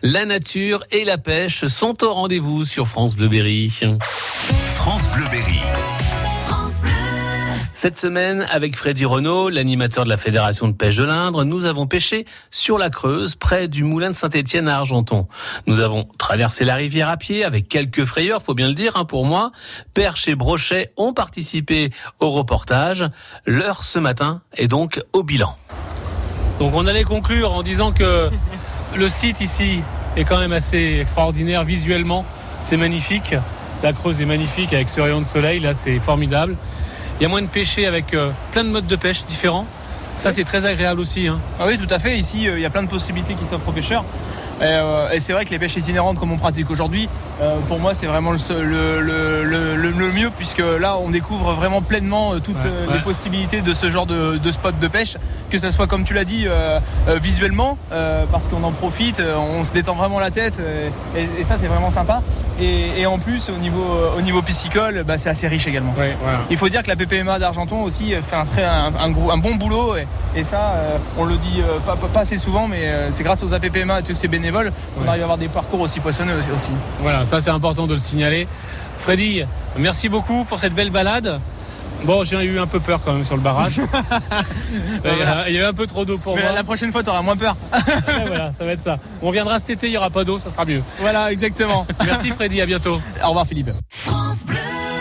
La nature et la pêche sont au rendez-vous sur France Bleu Berry. France Bleu Berry. Cette semaine, avec Freddy Renault, l'animateur de la Fédération de pêche de l'Indre, nous avons pêché sur la Creuse, près du moulin de Saint-Étienne à Argenton. Nous avons traversé la rivière à pied avec quelques frayeurs, faut bien le dire, hein, pour moi. Perche et Brochet ont participé au reportage. L'heure ce matin est donc au bilan. Donc on allait conclure en disant que le site ici est quand même assez extraordinaire visuellement. C'est magnifique. La Creuse est magnifique avec ce rayon de soleil. Là, c'est formidable. Il y a moyen de pêcher avec euh, plein de modes de pêche différents. Ça, c'est très agréable aussi. Hein. Ah oui, tout à fait. Ici, euh, il y a plein de possibilités qui s'offrent aux pêcheurs. Et, euh, et c'est vrai que les pêches itinérantes, comme on pratique aujourd'hui, euh, pour moi, c'est vraiment le, mieux, puisque là, on découvre vraiment pleinement euh, toutes Ouais, ouais. les possibilités de ce genre de, de spot de pêche, que ce soit, comme tu l'as dit, visuellement, parce qu'on en profite, on se détend vraiment la tête, et, et ça, c'est vraiment sympa. Et, et en plus, au niveau, au niveau piscicole, bah, c'est assez riche également. Ouais. Il faut dire que la PPMA d'Argenton aussi fait un, très, un, un gros- un bon boulot et, et ça, euh, on le dit euh, pas, assez souvent, mais euh, c'est grâce aux APPMA et tous ces bénévoles qu'on Ouais. arrive à avoir des parcours aussi poissonneux aussi-. Voilà, ça c'est important de le signaler. Freddy, merci beaucoup pour cette belle balade. Bon, j'ai eu un peu peur quand même sur le barrage. il, y a, il y avait un peu trop d'eau pour Mais moi. la prochaine fois, tu auras moins peur. Ouais, voilà, ça va être ça. On viendra cet été, il n'y aura pas d'eau, ça sera mieux. voilà, exactement. Merci Freddy, à bientôt. Au revoir Philippe.